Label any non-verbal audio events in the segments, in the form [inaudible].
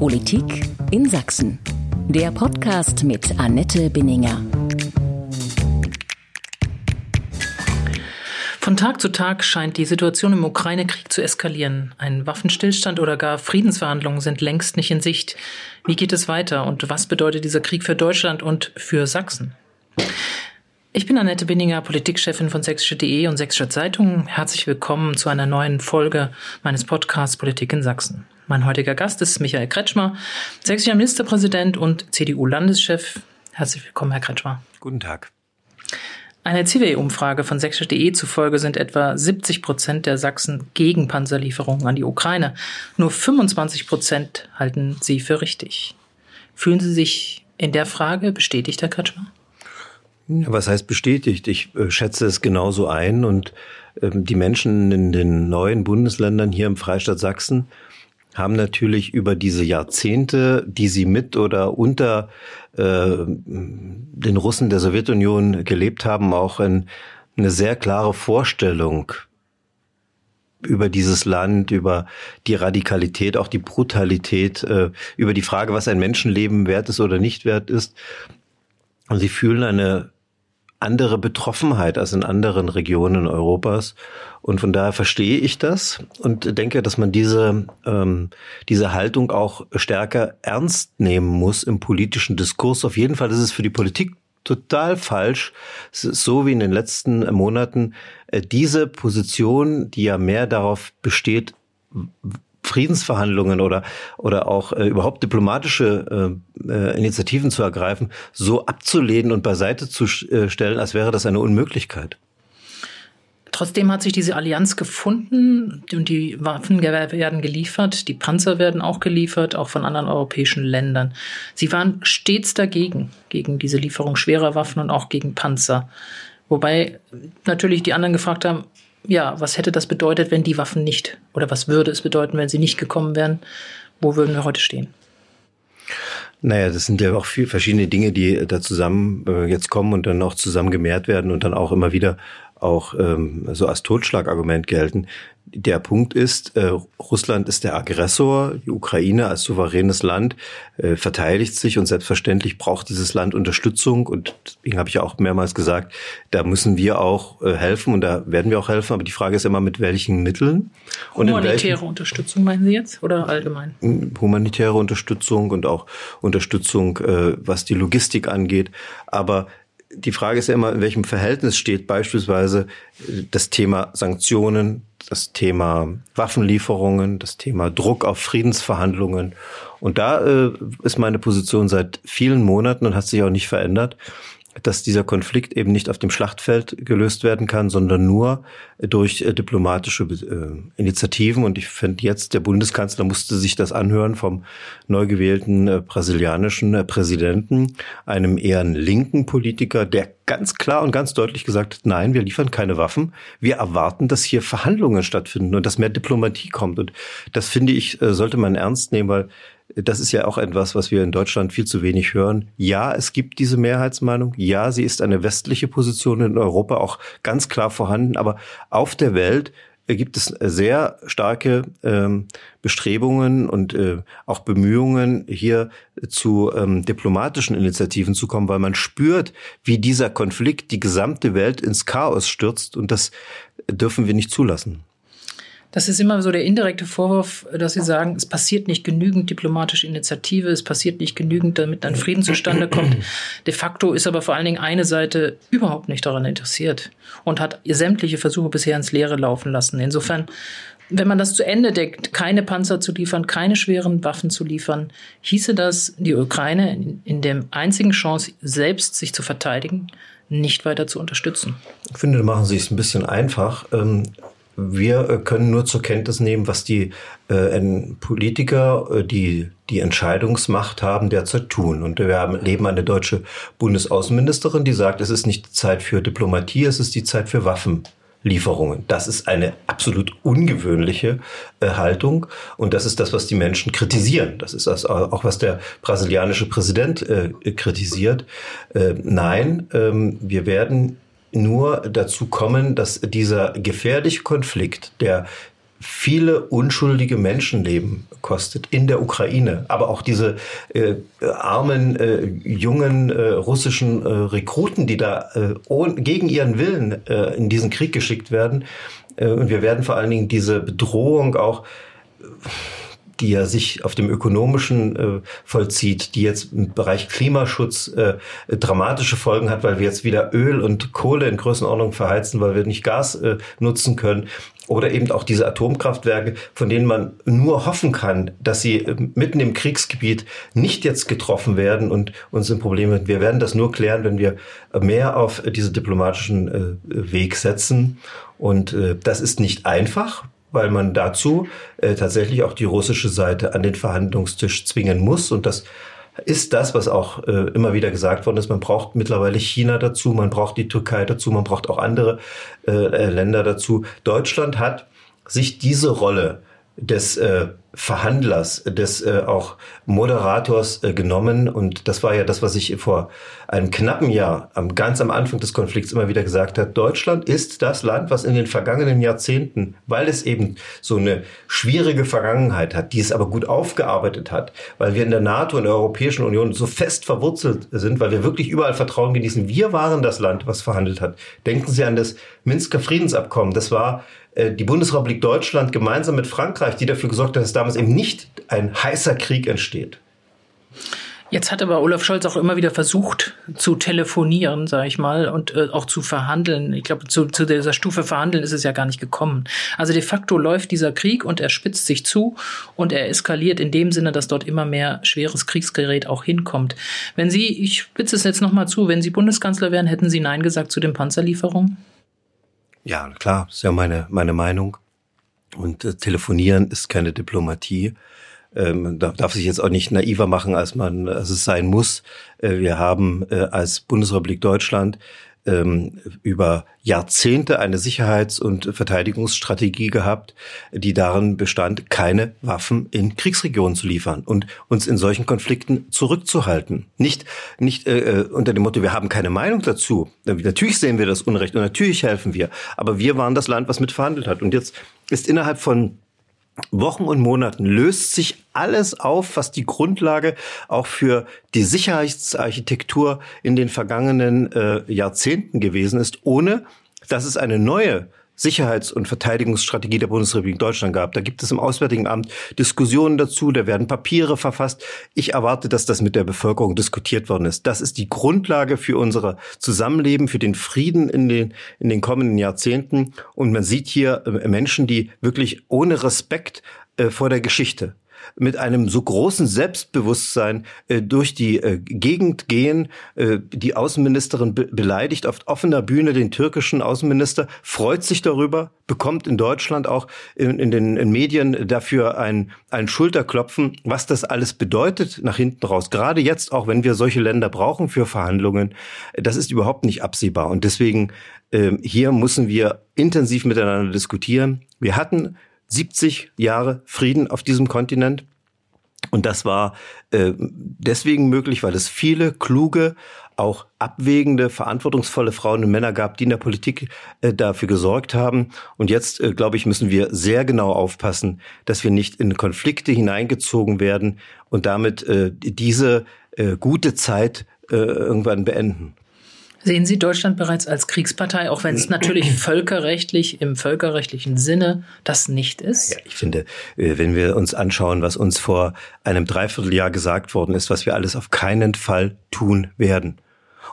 Politik in Sachsen. Der Podcast mit Annette Binninger. Von Tag zu Tag scheint die Situation im Ukraine-Krieg zu eskalieren. Ein Waffenstillstand oder gar Friedensverhandlungen sind längst nicht in Sicht. Wie geht es weiter und was bedeutet dieser Krieg für Deutschland und für Sachsen? Ich bin Annette Binninger, Politikchefin von sächsische.de und Sächsische Zeitung. Herzlich willkommen zu einer neuen Folge meines Podcasts Politik in Sachsen. Mein heutiger Gast ist Michael Kretschmer, sächsischer Ministerpräsident und CDU-Landeschef. Herzlich willkommen, Herr Kretschmer. Guten Tag. Einer CW-Umfrage von sächsische.de zufolge sind etwa 70 Prozent der Sachsen gegen Panzerlieferungen an die Ukraine. Nur 25 Prozent halten sie für richtig. Fühlen Sie sich in der Frage bestätigt, Herr Kretschmer? Was heißt bestätigt? Ich äh, schätze es genauso ein und ähm, die Menschen in den neuen Bundesländern hier im Freistaat Sachsen haben natürlich über diese Jahrzehnte, die sie mit oder unter äh, den Russen der Sowjetunion gelebt haben, auch ein, eine sehr klare Vorstellung über dieses Land, über die Radikalität, auch die Brutalität, äh, über die Frage, was ein Menschenleben wert ist oder nicht wert ist. Und sie fühlen eine andere Betroffenheit als in anderen Regionen Europas. Und von daher verstehe ich das und denke, dass man diese, ähm, diese Haltung auch stärker ernst nehmen muss im politischen Diskurs. Auf jeden Fall ist es für die Politik total falsch, so wie in den letzten Monaten, äh, diese Position, die ja mehr darauf besteht, Friedensverhandlungen oder oder auch äh, überhaupt diplomatische äh, äh, Initiativen zu ergreifen, so abzulehnen und beiseite zu äh, stellen, als wäre das eine Unmöglichkeit. Trotzdem hat sich diese Allianz gefunden und die Waffen werden geliefert, die Panzer werden auch geliefert, auch von anderen europäischen Ländern. Sie waren stets dagegen, gegen diese Lieferung schwerer Waffen und auch gegen Panzer. Wobei natürlich die anderen gefragt haben, ja, was hätte das bedeutet, wenn die Waffen nicht, oder was würde es bedeuten, wenn sie nicht gekommen wären? Wo würden wir heute stehen? Naja, das sind ja auch viele verschiedene Dinge, die da zusammen äh, jetzt kommen und dann auch zusammen gemehrt werden und dann auch immer wieder auch ähm, so als Totschlagargument gelten. Der Punkt ist, äh, Russland ist der Aggressor, die Ukraine als souveränes Land äh, verteidigt sich und selbstverständlich braucht dieses Land Unterstützung und deswegen habe ich ja auch mehrmals gesagt, da müssen wir auch äh, helfen und da werden wir auch helfen, aber die Frage ist immer, mit welchen Mitteln. Und humanitäre welchen, Unterstützung meinen Sie jetzt oder allgemein? Hm, humanitäre Unterstützung und auch Unterstützung, äh, was die Logistik angeht, aber die Frage ist ja immer, in welchem Verhältnis steht beispielsweise äh, das Thema Sanktionen, das Thema Waffenlieferungen, das Thema Druck auf Friedensverhandlungen. Und da äh, ist meine Position seit vielen Monaten und hat sich auch nicht verändert dass dieser Konflikt eben nicht auf dem Schlachtfeld gelöst werden kann, sondern nur durch äh, diplomatische äh, Initiativen. Und ich finde jetzt, der Bundeskanzler musste sich das anhören vom neu gewählten äh, brasilianischen Präsidenten, einem eher linken Politiker, der ganz klar und ganz deutlich gesagt hat, nein, wir liefern keine Waffen. Wir erwarten, dass hier Verhandlungen stattfinden und dass mehr Diplomatie kommt. Und das finde ich, sollte man ernst nehmen, weil das ist ja auch etwas, was wir in Deutschland viel zu wenig hören. Ja, es gibt diese Mehrheitsmeinung. Ja, sie ist eine westliche Position in Europa auch ganz klar vorhanden. Aber auf der Welt gibt es sehr starke ähm, Bestrebungen und äh, auch Bemühungen, hier zu ähm, diplomatischen Initiativen zu kommen, weil man spürt, wie dieser Konflikt die gesamte Welt ins Chaos stürzt. Und das dürfen wir nicht zulassen. Das ist immer so der indirekte Vorwurf, dass Sie sagen, es passiert nicht genügend diplomatische Initiative, es passiert nicht genügend, damit ein Frieden zustande kommt. De facto ist aber vor allen Dingen eine Seite überhaupt nicht daran interessiert und hat sämtliche Versuche bisher ins Leere laufen lassen. Insofern, wenn man das zu Ende deckt, keine Panzer zu liefern, keine schweren Waffen zu liefern, hieße das, die Ukraine in, in der einzigen Chance, selbst sich zu verteidigen, nicht weiter zu unterstützen. Ich finde, da machen Sie es ein bisschen einfach. Ähm, wir äh, können nur zur Kenntnis nehmen, was die äh, Politiker, äh, die die Entscheidungsmacht haben, derzeit tun. Und wir haben, leben eine deutsche Bundesaußenministerin, die sagt, es ist nicht Zeit für Diplomatie, es ist die Zeit für Waffenlieferungen. Das ist eine absolut ungewöhnliche äh, Haltung und das ist das, was die Menschen kritisieren. Das ist das auch, was der brasilianische Präsident äh, kritisiert. Äh, nein, ähm, wir werden nur dazu kommen, dass dieser gefährliche Konflikt, der viele unschuldige Menschenleben kostet in der Ukraine. Aber auch diese äh, armen, äh, jungen äh, russischen äh, Rekruten, die da äh, gegen ihren Willen äh, in diesen Krieg geschickt werden. Und wir werden vor allen Dingen diese Bedrohung auch die ja sich auf dem ökonomischen äh, vollzieht, die jetzt im Bereich Klimaschutz äh, dramatische Folgen hat, weil wir jetzt wieder Öl und Kohle in Größenordnung verheizen, weil wir nicht Gas äh, nutzen können. Oder eben auch diese Atomkraftwerke, von denen man nur hoffen kann, dass sie äh, mitten im Kriegsgebiet nicht jetzt getroffen werden und uns sind Probleme. Wir werden das nur klären, wenn wir mehr auf diese diplomatischen äh, Weg setzen. Und äh, das ist nicht einfach weil man dazu äh, tatsächlich auch die russische Seite an den Verhandlungstisch zwingen muss. Und das ist das, was auch äh, immer wieder gesagt worden ist. Man braucht mittlerweile China dazu, man braucht die Türkei dazu, man braucht auch andere äh, äh Länder dazu. Deutschland hat sich diese Rolle des äh, Verhandlers, des äh, auch Moderators äh, genommen. Und das war ja das, was ich vor einem knappen Jahr, am, ganz am Anfang des Konflikts immer wieder gesagt habe. Deutschland ist das Land, was in den vergangenen Jahrzehnten, weil es eben so eine schwierige Vergangenheit hat, die es aber gut aufgearbeitet hat, weil wir in der NATO und der Europäischen Union so fest verwurzelt sind, weil wir wirklich überall Vertrauen genießen. Wir waren das Land, was verhandelt hat. Denken Sie an das Minsker Friedensabkommen. Das war die Bundesrepublik Deutschland gemeinsam mit Frankreich, die dafür gesorgt hat, dass damals eben nicht ein heißer Krieg entsteht. Jetzt hat aber Olaf Scholz auch immer wieder versucht zu telefonieren, sage ich mal, und äh, auch zu verhandeln. Ich glaube, zu, zu dieser Stufe verhandeln ist es ja gar nicht gekommen. Also de facto läuft dieser Krieg und er spitzt sich zu und er eskaliert in dem Sinne, dass dort immer mehr schweres Kriegsgerät auch hinkommt. Wenn Sie, ich spitze es jetzt nochmal zu, wenn Sie Bundeskanzler wären, hätten Sie Nein gesagt zu den Panzerlieferungen? Ja, klar, ist ja meine, meine Meinung. Und äh, telefonieren ist keine Diplomatie. Ähm, da darf sich jetzt auch nicht naiver machen, als man, als es sein muss. Äh, wir haben äh, als Bundesrepublik Deutschland ähm, über Jahrzehnte eine Sicherheits- und Verteidigungsstrategie gehabt, die darin bestand, keine Waffen in Kriegsregionen zu liefern und uns in solchen Konflikten zurückzuhalten. Nicht, nicht äh, äh unter dem Motto, wir haben keine Meinung dazu. Natürlich sehen wir das Unrecht und natürlich helfen wir, aber wir waren das Land, was mitverhandelt hat. Und jetzt ist innerhalb von Wochen und Monaten löst sich alles auf, was die Grundlage auch für die Sicherheitsarchitektur in den vergangenen äh, Jahrzehnten gewesen ist, ohne dass es eine neue Sicherheits- und Verteidigungsstrategie der Bundesrepublik Deutschland gab. Da gibt es im Auswärtigen Amt Diskussionen dazu, da werden Papiere verfasst. Ich erwarte, dass das mit der Bevölkerung diskutiert worden ist. Das ist die Grundlage für unser Zusammenleben, für den Frieden in den, in den kommenden Jahrzehnten. Und man sieht hier äh, Menschen, die wirklich ohne Respekt äh, vor der Geschichte mit einem so großen Selbstbewusstsein äh, durch die äh, Gegend gehen. Äh, die Außenministerin be beleidigt auf offener Bühne den türkischen Außenminister, freut sich darüber, bekommt in Deutschland auch in, in den in Medien dafür ein, ein Schulterklopfen, was das alles bedeutet nach hinten raus. Gerade jetzt, auch wenn wir solche Länder brauchen für Verhandlungen, das ist überhaupt nicht absehbar. Und deswegen äh, hier müssen wir intensiv miteinander diskutieren. Wir hatten 70 Jahre Frieden auf diesem Kontinent. Und das war äh, deswegen möglich, weil es viele kluge, auch abwägende, verantwortungsvolle Frauen und Männer gab, die in der Politik äh, dafür gesorgt haben. Und jetzt, äh, glaube ich, müssen wir sehr genau aufpassen, dass wir nicht in Konflikte hineingezogen werden und damit äh, diese äh, gute Zeit äh, irgendwann beenden. Sehen Sie Deutschland bereits als Kriegspartei, auch wenn es [clears throat] natürlich völkerrechtlich, im völkerrechtlichen Sinne das nicht ist? Ja, ich finde, äh, wenn wir uns anschauen, was uns vor einem Dreivierteljahr gesagt worden ist, was wir alles auf keinen Fall tun werden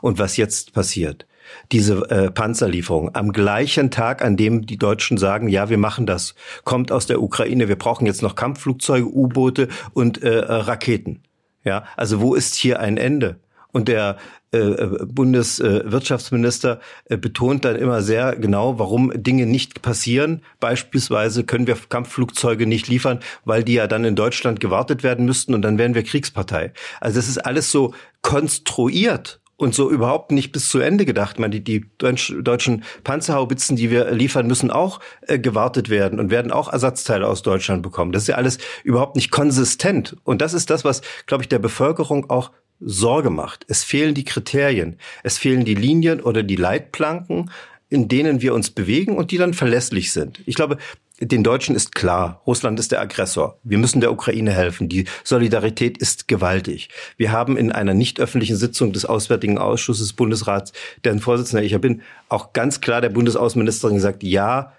und was jetzt passiert, diese äh, Panzerlieferung am gleichen Tag, an dem die Deutschen sagen, ja, wir machen das, kommt aus der Ukraine, wir brauchen jetzt noch Kampfflugzeuge, U-Boote und äh, Raketen. Ja, also wo ist hier ein Ende? Und der äh, äh, Bundeswirtschaftsminister äh, betont dann immer sehr genau, warum Dinge nicht passieren. Beispielsweise können wir Kampfflugzeuge nicht liefern, weil die ja dann in Deutschland gewartet werden müssten und dann wären wir Kriegspartei. Also das ist alles so konstruiert und so überhaupt nicht bis zu Ende gedacht. Meine, die, die deutschen Panzerhaubitzen, die wir liefern, müssen auch äh, gewartet werden und werden auch Ersatzteile aus Deutschland bekommen. Das ist ja alles überhaupt nicht konsistent. Und das ist das, was, glaube ich, der Bevölkerung auch Sorge macht. Es fehlen die Kriterien, es fehlen die Linien oder die Leitplanken, in denen wir uns bewegen und die dann verlässlich sind. Ich glaube, den Deutschen ist klar, Russland ist der Aggressor. Wir müssen der Ukraine helfen. Die Solidarität ist gewaltig. Wir haben in einer nicht öffentlichen Sitzung des Auswärtigen Ausschusses Bundesrats, deren Vorsitzender ich bin, auch ganz klar der Bundesaußenministerin gesagt, ja,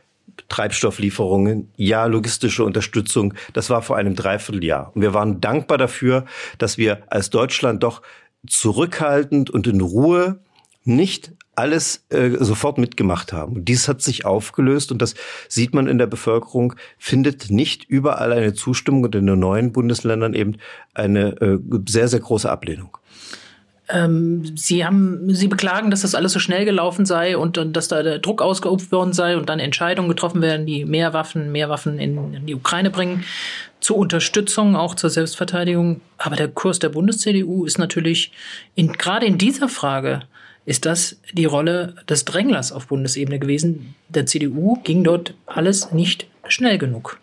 Treibstofflieferungen, ja, logistische Unterstützung. Das war vor einem Dreivierteljahr. Und wir waren dankbar dafür, dass wir als Deutschland doch zurückhaltend und in Ruhe nicht alles äh, sofort mitgemacht haben. dies hat sich aufgelöst und das sieht man in der Bevölkerung, findet nicht überall eine Zustimmung und in den neuen Bundesländern eben eine äh, sehr, sehr große Ablehnung. Ähm, Sie haben, Sie beklagen, dass das alles so schnell gelaufen sei und, dass da der Druck ausgeübt worden sei und dann Entscheidungen getroffen werden, die mehr Waffen, mehr Waffen in, in die Ukraine bringen zur Unterstützung, auch zur Selbstverteidigung. Aber der Kurs der Bundes-CDU ist natürlich in, gerade in dieser Frage ist das die Rolle des Dränglers auf Bundesebene gewesen. Der CDU ging dort alles nicht schnell genug.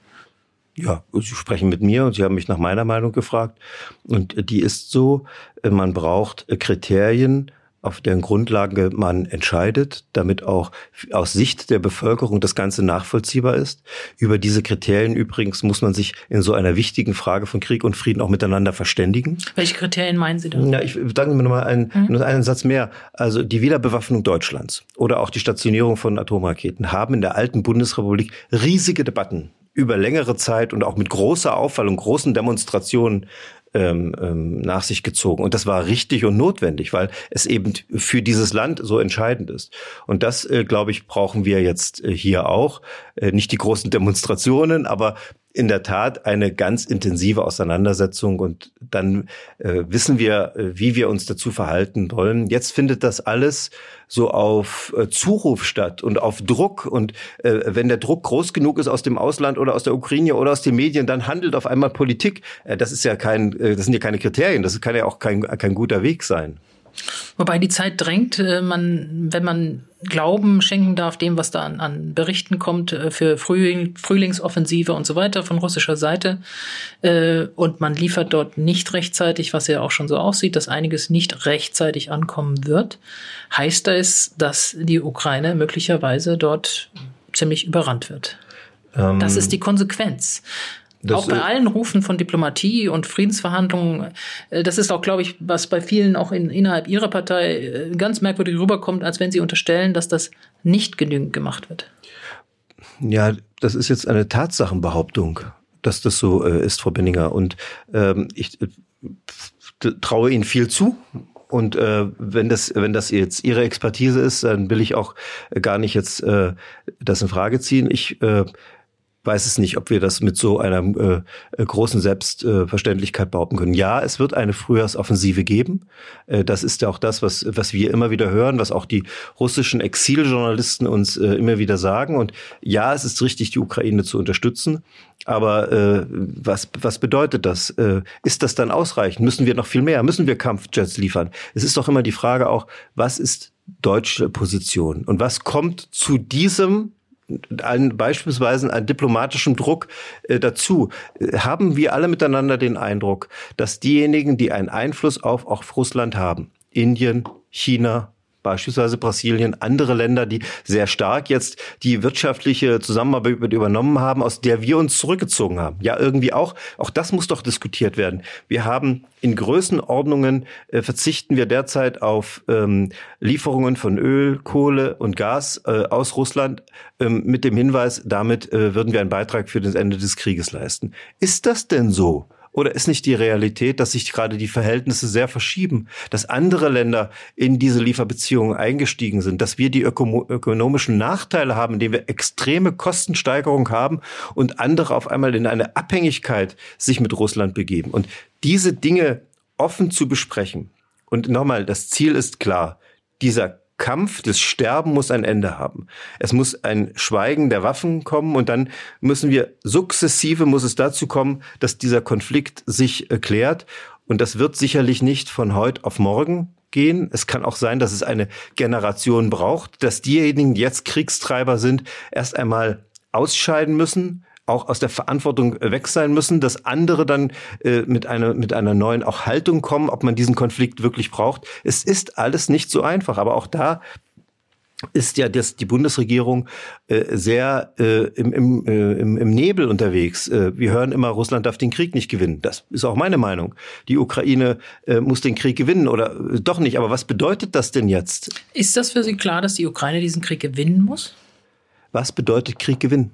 Ja, Sie sprechen mit mir und Sie haben mich nach meiner Meinung gefragt. Und die ist so, man braucht Kriterien, auf deren Grundlage man entscheidet, damit auch aus Sicht der Bevölkerung das Ganze nachvollziehbar ist. Über diese Kriterien übrigens muss man sich in so einer wichtigen Frage von Krieg und Frieden auch miteinander verständigen. Welche Kriterien meinen Sie da? Ja, ich sagen mir noch mal einen, mhm. einen Satz mehr. Also die Wiederbewaffnung Deutschlands oder auch die Stationierung von Atomraketen haben in der alten Bundesrepublik riesige Debatten über längere Zeit und auch mit großer Auffallung, großen Demonstrationen ähm, ähm, nach sich gezogen. Und das war richtig und notwendig, weil es eben für dieses Land so entscheidend ist. Und das, äh, glaube ich, brauchen wir jetzt äh, hier auch. Äh, nicht die großen Demonstrationen, aber in der Tat eine ganz intensive Auseinandersetzung und dann äh, wissen wir, äh, wie wir uns dazu verhalten wollen. Jetzt findet das alles so auf äh, Zuruf statt und auf Druck und äh, wenn der Druck groß genug ist aus dem Ausland oder aus der Ukraine oder aus den Medien, dann handelt auf einmal Politik. Äh, das ist ja kein, äh, das sind ja keine Kriterien, das kann ja auch kein, kein guter Weg sein. Wobei die Zeit drängt, äh, man, wenn man Glauben schenken darf dem, was da an, an Berichten kommt äh, für Frühling, Frühlingsoffensive und so weiter von russischer Seite. Äh, und man liefert dort nicht rechtzeitig, was ja auch schon so aussieht, dass einiges nicht rechtzeitig ankommen wird, heißt das, dass die Ukraine möglicherweise dort ziemlich überrannt wird. Ähm, das ist die Konsequenz. Das auch bei allen Rufen von Diplomatie und Friedensverhandlungen, äh, das ist auch, glaube ich, was bei vielen auch in, innerhalb ihrer Partei äh, ganz merkwürdig rüberkommt, als wenn sie unterstellen, dass das nicht genügend gemacht wird. Ja, das ist jetzt eine Tatsachenbehauptung, dass das so äh, ist, Frau Benninger. Und ähm, ich äh, traue Ihnen viel zu. Und äh, wenn das, wenn das jetzt Ihre Expertise ist, dann will ich auch gar nicht jetzt äh, das in Frage ziehen. Ich äh, weiß es nicht, ob wir das mit so einer äh, äh, großen Selbstverständlichkeit behaupten können. Ja, es wird eine Frühjahrsoffensive geben. Äh, das ist ja auch das, was, was wir immer wieder hören, was auch die russischen Exiljournalisten uns äh, immer wieder sagen. Und ja, es ist richtig, die Ukraine zu unterstützen. Aber äh, was, was bedeutet das? Äh, ist das dann ausreichend? Müssen wir noch viel mehr? Müssen wir Kampfjets liefern? Es ist doch immer die Frage auch, was ist deutsche Position? Und was kommt zu diesem ein, beispielsweise einen diplomatischen Druck äh, dazu. Haben wir alle miteinander den Eindruck, dass diejenigen, die einen Einfluss auf, auf Russland haben, Indien, China, beispielsweise Brasilien, andere Länder, die sehr stark jetzt die wirtschaftliche Zusammenarbeit übernommen haben, aus der wir uns zurückgezogen haben. Ja, irgendwie auch. Auch das muss doch diskutiert werden. Wir haben in Größenordnungen äh, verzichten wir derzeit auf ähm, Lieferungen von Öl, Kohle und Gas äh, aus Russland ähm, mit dem Hinweis, damit äh, würden wir einen Beitrag für das Ende des Krieges leisten. Ist das denn so? Oder ist nicht die Realität, dass sich gerade die Verhältnisse sehr verschieben, dass andere Länder in diese Lieferbeziehungen eingestiegen sind, dass wir die öko ökonomischen Nachteile haben, indem wir extreme Kostensteigerung haben und andere auf einmal in eine Abhängigkeit sich mit Russland begeben. Und diese Dinge offen zu besprechen. Und nochmal, das Ziel ist klar. Dieser Kampf, das Sterben muss ein Ende haben. Es muss ein Schweigen der Waffen kommen und dann müssen wir sukzessive muss es dazu kommen, dass dieser Konflikt sich erklärt. Und das wird sicherlich nicht von heute auf morgen gehen. Es kann auch sein, dass es eine Generation braucht, dass diejenigen, die jetzt Kriegstreiber sind, erst einmal ausscheiden müssen, auch aus der Verantwortung äh, weg sein müssen, dass andere dann äh, mit einer mit einer neuen auch Haltung kommen, ob man diesen Konflikt wirklich braucht. Es ist alles nicht so einfach, aber auch da ist ja dass die Bundesregierung äh, sehr äh, im, im, äh, im, im Nebel unterwegs. Äh, wir hören immer, Russland darf den Krieg nicht gewinnen. Das ist auch meine Meinung. Die Ukraine äh, muss den Krieg gewinnen oder äh, doch nicht. Aber was bedeutet das denn jetzt? Ist das für Sie klar, dass die Ukraine diesen Krieg gewinnen muss? Was bedeutet Krieg gewinnen?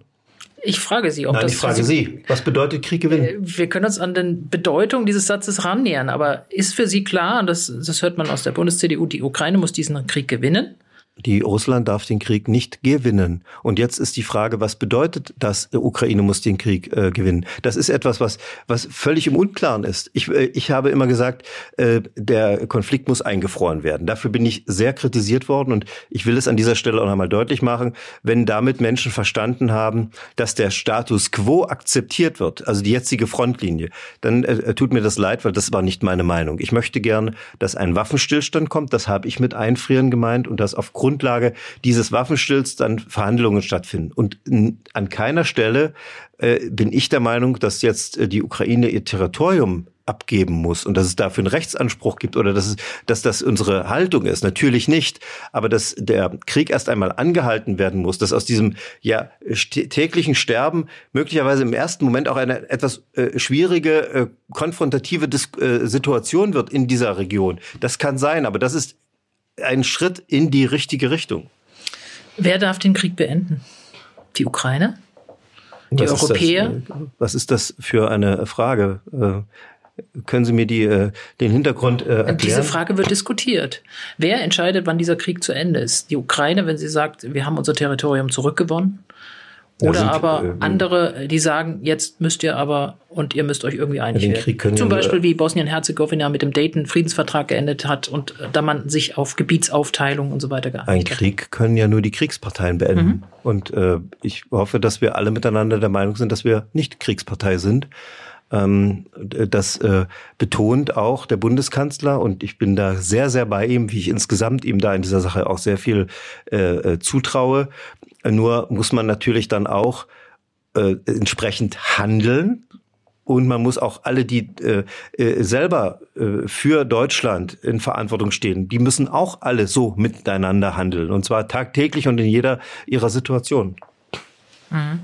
Ich frage Sie, ob Nein, das. Ich frage Sie. Was bedeutet Krieg gewinnen? Äh, wir können uns an den Bedeutung dieses Satzes rannähern, aber ist für Sie klar, und das, das hört man aus der Bundes-CDU, die Ukraine muss diesen Krieg gewinnen? Die Russland darf den Krieg nicht gewinnen. Und jetzt ist die Frage, was bedeutet das, die Ukraine muss den Krieg äh, gewinnen? Das ist etwas, was, was völlig im Unklaren ist. Ich, äh, ich habe immer gesagt, äh, der Konflikt muss eingefroren werden. Dafür bin ich sehr kritisiert worden und ich will es an dieser Stelle auch nochmal deutlich machen, wenn damit Menschen verstanden haben, dass der Status quo akzeptiert wird, also die jetzige Frontlinie, dann äh, tut mir das leid, weil das war nicht meine Meinung. Ich möchte gerne, dass ein Waffenstillstand kommt, das habe ich mit Einfrieren gemeint und das aufgrund Grundlage dieses Waffenstills dann Verhandlungen stattfinden. Und an keiner Stelle äh, bin ich der Meinung, dass jetzt äh, die Ukraine ihr Territorium abgeben muss und dass es dafür einen Rechtsanspruch gibt oder dass, es, dass das unsere Haltung ist. Natürlich nicht. Aber dass der Krieg erst einmal angehalten werden muss, dass aus diesem ja täglichen Sterben möglicherweise im ersten Moment auch eine etwas äh, schwierige, äh, konfrontative Dis äh, Situation wird in dieser Region. Das kann sein, aber das ist ein Schritt in die richtige Richtung. Wer darf den Krieg beenden? Die Ukraine? Die was Europäer? Ist was ist das für eine Frage? Äh, können Sie mir die, äh, den Hintergrund äh, erklären? Diese Frage wird diskutiert. Wer entscheidet, wann dieser Krieg zu Ende ist? Die Ukraine, wenn sie sagt, wir haben unser Territorium zurückgewonnen? Oder sind, aber äh, andere, die sagen, jetzt müsst ihr aber und ihr müsst euch irgendwie einig ja, werden. Zum Beispiel wie Bosnien-Herzegowina mit dem Dayton-Friedensvertrag geendet hat und äh, da man sich auf Gebietsaufteilung und so weiter geeinigt Ein Krieg hat. können ja nur die Kriegsparteien beenden. Mhm. Und äh, ich hoffe, dass wir alle miteinander der Meinung sind, dass wir nicht Kriegspartei sind. Ähm, das äh, betont auch der Bundeskanzler und ich bin da sehr, sehr bei ihm, wie ich insgesamt ihm da in dieser Sache auch sehr viel äh, äh zutraue. Nur muss man natürlich dann auch äh, entsprechend handeln. Und man muss auch alle, die äh, äh, selber äh, für Deutschland in Verantwortung stehen, die müssen auch alle so miteinander handeln. Und zwar tagtäglich und in jeder ihrer Situation. Mhm.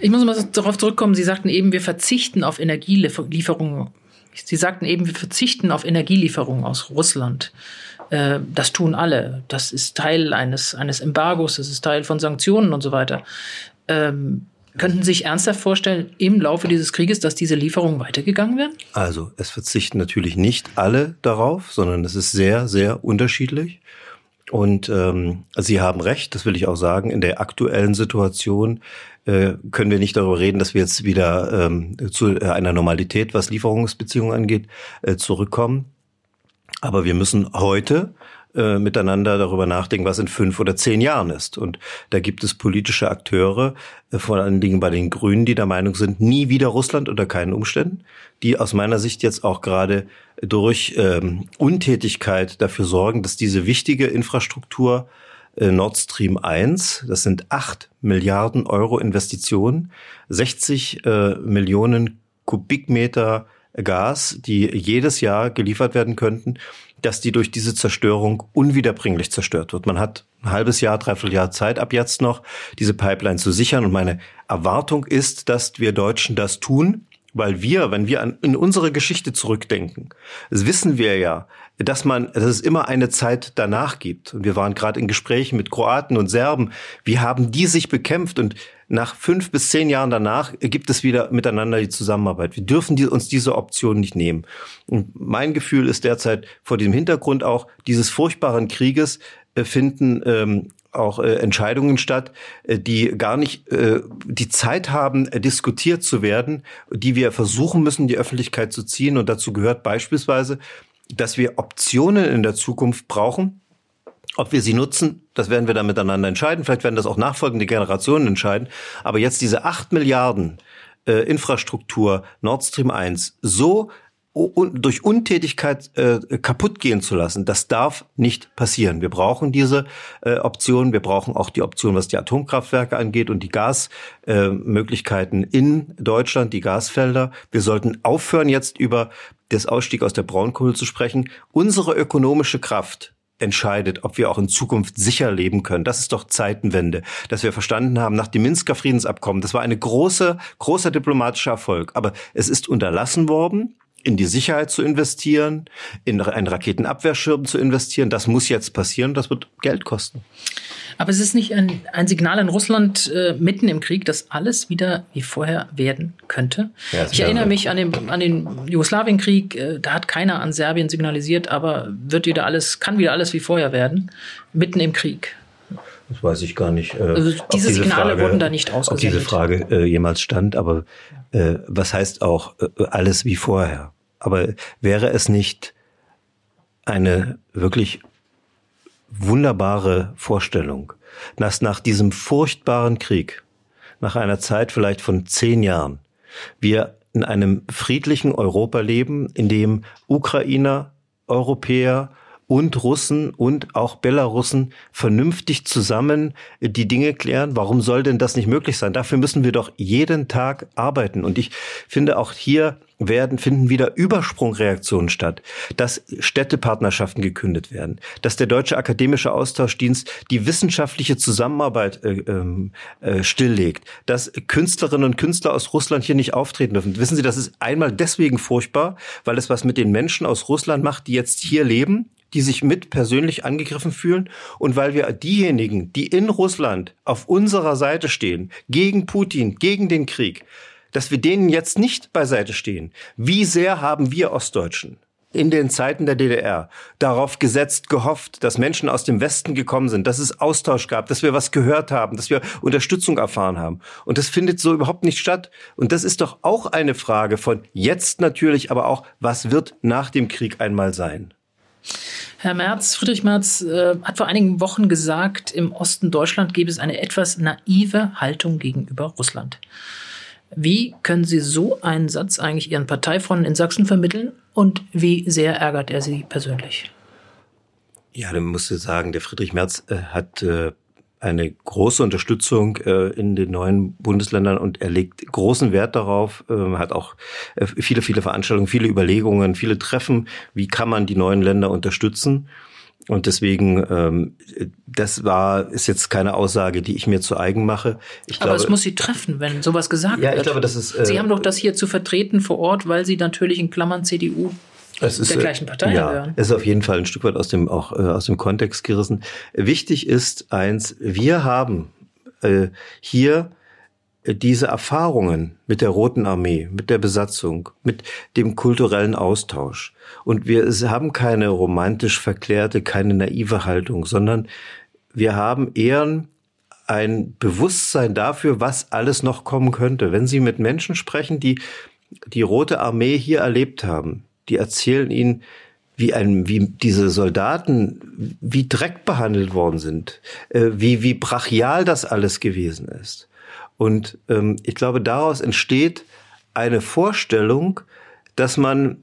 Ich muss mal darauf zurückkommen. Sie sagten eben, wir verzichten auf Energielieferungen. Sie sagten eben, wir verzichten auf Energielieferungen aus Russland. Äh, das tun alle. Das ist Teil eines, eines Embargos, das ist Teil von Sanktionen und so weiter. Ähm, könnten Sie sich ernsthaft vorstellen, im Laufe dieses Krieges, dass diese Lieferungen weitergegangen werden? Also, es verzichten natürlich nicht alle darauf, sondern es ist sehr, sehr unterschiedlich. Und ähm, Sie haben recht, das will ich auch sagen, in der aktuellen Situation äh, können wir nicht darüber reden, dass wir jetzt wieder ähm, zu einer Normalität, was Lieferungsbeziehungen angeht, äh, zurückkommen. Aber wir müssen heute äh, miteinander darüber nachdenken, was in fünf oder zehn Jahren ist. Und da gibt es politische Akteure, äh, vor allen Dingen bei den Grünen, die der Meinung sind, nie wieder Russland unter keinen Umständen, die aus meiner Sicht jetzt auch gerade durch ähm, Untätigkeit dafür sorgen, dass diese wichtige Infrastruktur äh, Nord Stream 1, das sind acht Milliarden Euro Investitionen, 60 äh, Millionen Kubikmeter Gas, die jedes Jahr geliefert werden könnten, dass die durch diese Zerstörung unwiederbringlich zerstört wird. Man hat ein halbes Jahr, dreiviertel Jahr Zeit ab jetzt noch, diese Pipeline zu sichern. Und meine Erwartung ist, dass wir Deutschen das tun, weil wir, wenn wir an, in unsere Geschichte zurückdenken, wissen wir ja, dass man, dass es immer eine Zeit danach gibt. Und wir waren gerade in Gesprächen mit Kroaten und Serben. Wie haben die sich bekämpft? Und nach fünf bis zehn Jahren danach gibt es wieder miteinander die Zusammenarbeit. Wir dürfen die, uns diese Option nicht nehmen. Und mein Gefühl ist derzeit vor diesem Hintergrund auch dieses furchtbaren Krieges äh, finden ähm, auch äh, Entscheidungen statt, äh, die gar nicht äh, die Zeit haben, äh, diskutiert zu werden, die wir versuchen müssen, die Öffentlichkeit zu ziehen. Und dazu gehört beispielsweise, dass wir Optionen in der Zukunft brauchen. Ob wir sie nutzen, das werden wir dann miteinander entscheiden. Vielleicht werden das auch nachfolgende Generationen entscheiden. Aber jetzt diese acht Milliarden äh, Infrastruktur Nord Stream 1 so durch Untätigkeit äh, kaputt gehen zu lassen, das darf nicht passieren. Wir brauchen diese äh, Option. Wir brauchen auch die Option, was die Atomkraftwerke angeht und die Gasmöglichkeiten äh, in Deutschland, die Gasfelder. Wir sollten aufhören, jetzt über das Ausstieg aus der Braunkohle zu sprechen. Unsere ökonomische Kraft entscheidet, ob wir auch in Zukunft sicher leben können. Das ist doch Zeitenwende, dass wir verstanden haben nach dem Minsker Friedensabkommen. Das war eine große, großer diplomatischer Erfolg. Aber es ist unterlassen worden, in die Sicherheit zu investieren, in einen Raketenabwehrschirm zu investieren. Das muss jetzt passieren. Das wird Geld kosten. Aber es ist nicht ein, ein Signal in Russland äh, mitten im Krieg, dass alles wieder wie vorher werden könnte. Ja, ich erinnere mich an den, an den Jugoslawienkrieg. Äh, da hat keiner an Serbien signalisiert, aber wird wieder alles, kann wieder alles wie vorher werden, mitten im Krieg. Das weiß ich gar nicht. Äh, also diese, diese Signale Frage, wurden da nicht ausgesendet. Ob diese Frage äh, jemals stand, aber äh, was heißt auch äh, alles wie vorher? Aber wäre es nicht eine wirklich wunderbare Vorstellung, dass nach diesem furchtbaren Krieg, nach einer Zeit vielleicht von zehn Jahren, wir in einem friedlichen Europa leben, in dem Ukrainer, Europäer und Russen und auch Belarussen vernünftig zusammen die Dinge klären. Warum soll denn das nicht möglich sein? Dafür müssen wir doch jeden Tag arbeiten. Und ich finde auch hier werden, finden wieder Übersprungreaktionen statt, dass Städtepartnerschaften gekündet werden, dass der Deutsche Akademische Austauschdienst die wissenschaftliche Zusammenarbeit äh, ähm, äh, stilllegt, dass Künstlerinnen und Künstler aus Russland hier nicht auftreten dürfen. Wissen Sie, das ist einmal deswegen furchtbar, weil es was mit den Menschen aus Russland macht, die jetzt hier leben, die sich mit persönlich angegriffen fühlen und weil wir diejenigen, die in Russland auf unserer Seite stehen, gegen Putin, gegen den Krieg, dass wir denen jetzt nicht beiseite stehen. Wie sehr haben wir Ostdeutschen in den Zeiten der DDR darauf gesetzt, gehofft, dass Menschen aus dem Westen gekommen sind, dass es Austausch gab, dass wir was gehört haben, dass wir Unterstützung erfahren haben. Und das findet so überhaupt nicht statt. Und das ist doch auch eine Frage von jetzt natürlich, aber auch, was wird nach dem Krieg einmal sein? Herr Merz, Friedrich Merz äh, hat vor einigen Wochen gesagt, im Osten Deutschland gäbe es eine etwas naive Haltung gegenüber Russland. Wie können Sie so einen Satz eigentlich Ihren Parteifreunden in Sachsen vermitteln und wie sehr ärgert er Sie persönlich? Ja, dann musst du sagen, der Friedrich Merz äh, hat äh, eine große Unterstützung äh, in den neuen Bundesländern und er legt großen Wert darauf, äh, hat auch äh, viele, viele Veranstaltungen, viele Überlegungen, viele Treffen, wie kann man die neuen Länder unterstützen. Und deswegen, ähm, das war, ist jetzt keine Aussage, die ich mir zu eigen mache. Ich Aber glaube, es muss Sie treffen, wenn sowas gesagt ja, wird. Ich glaube, das ist, äh, Sie haben doch das hier zu vertreten vor Ort, weil Sie natürlich in Klammern CDU es ist, der gleichen Partei ja, hören. Es ist auf jeden Fall ein Stück weit aus dem, auch äh, aus dem Kontext gerissen. Wichtig ist eins, wir haben äh, hier diese Erfahrungen mit der Roten Armee, mit der Besatzung, mit dem kulturellen Austausch. Und wir haben keine romantisch verklärte, keine naive Haltung, sondern wir haben eher ein Bewusstsein dafür, was alles noch kommen könnte. Wenn Sie mit Menschen sprechen, die die Rote Armee hier erlebt haben, die erzählen Ihnen, wie ein, wie diese Soldaten wie Dreck behandelt worden sind, äh, wie, wie brachial das alles gewesen ist. Und ähm, ich glaube, daraus entsteht eine Vorstellung, dass man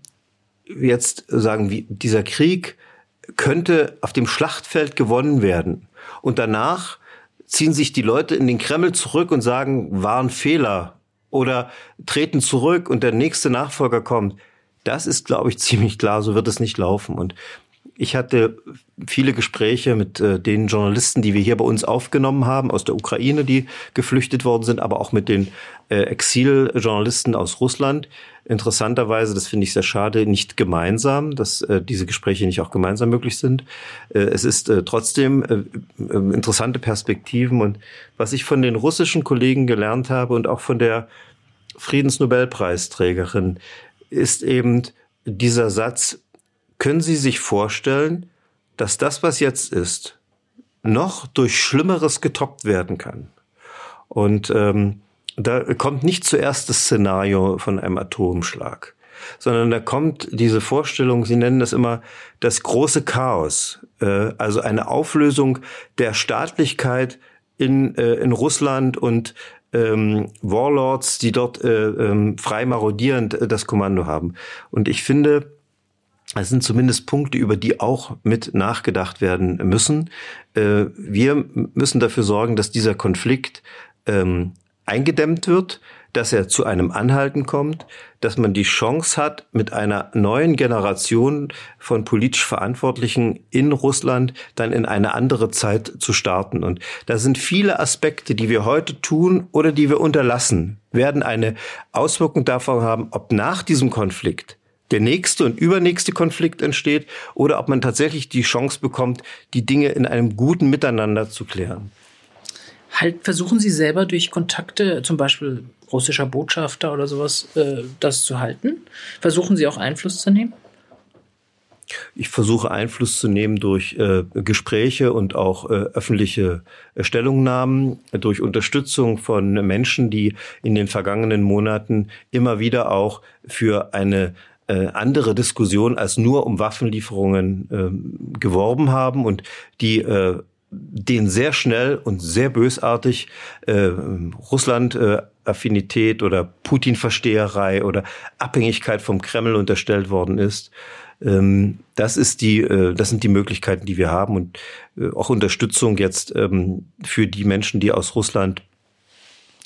jetzt sagen, wie dieser Krieg könnte auf dem Schlachtfeld gewonnen werden. Und danach ziehen sich die Leute in den Kreml zurück und sagen, war ein Fehler oder treten zurück und der nächste Nachfolger kommt. Das ist, glaube ich, [laughs] ziemlich klar, so wird es nicht laufen. Und ich hatte viele Gespräche mit äh, den Journalisten, die wir hier bei uns aufgenommen haben, aus der Ukraine, die geflüchtet worden sind, aber auch mit den äh, Exiljournalisten aus Russland. Interessanterweise, das finde ich sehr schade, nicht gemeinsam, dass äh, diese Gespräche nicht auch gemeinsam möglich sind. Äh, es ist äh, trotzdem äh, interessante Perspektiven. Und was ich von den russischen Kollegen gelernt habe und auch von der Friedensnobelpreisträgerin, ist eben dieser Satz, können Sie sich vorstellen, dass das, was jetzt ist, noch durch Schlimmeres getoppt werden kann? Und ähm, da kommt nicht zuerst das Szenario von einem Atomschlag, sondern da kommt diese Vorstellung, Sie nennen das immer das große Chaos, äh, also eine Auflösung der Staatlichkeit in, äh, in Russland und ähm, Warlords, die dort äh, ähm, frei marodierend äh, das Kommando haben. Und ich finde, es sind zumindest Punkte, über die auch mit nachgedacht werden müssen. Äh, wir müssen dafür sorgen, dass dieser Konflikt ähm, eingedämmt wird, dass er zu einem Anhalten kommt, dass man die Chance hat, mit einer neuen Generation von politisch Verantwortlichen in Russland dann in eine andere Zeit zu starten. Und da sind viele Aspekte, die wir heute tun oder die wir unterlassen, werden eine Auswirkung davon haben, ob nach diesem Konflikt der nächste und übernächste Konflikt entsteht oder ob man tatsächlich die Chance bekommt, die Dinge in einem guten Miteinander zu klären. Halt, versuchen Sie selber durch Kontakte, zum Beispiel russischer Botschafter oder sowas, äh, das zu halten? Versuchen Sie auch Einfluss zu nehmen? Ich versuche Einfluss zu nehmen durch äh, Gespräche und auch äh, öffentliche Stellungnahmen, durch Unterstützung von Menschen, die in den vergangenen Monaten immer wieder auch für eine äh, andere Diskussion als nur um Waffenlieferungen äh, geworben haben und die äh, den sehr schnell und sehr bösartig äh, Russland äh, Affinität oder Putin-Versteherei oder Abhängigkeit vom Kreml unterstellt worden ist. Ähm, das ist die, äh, das sind die Möglichkeiten, die wir haben und äh, auch Unterstützung jetzt ähm, für die Menschen, die aus Russland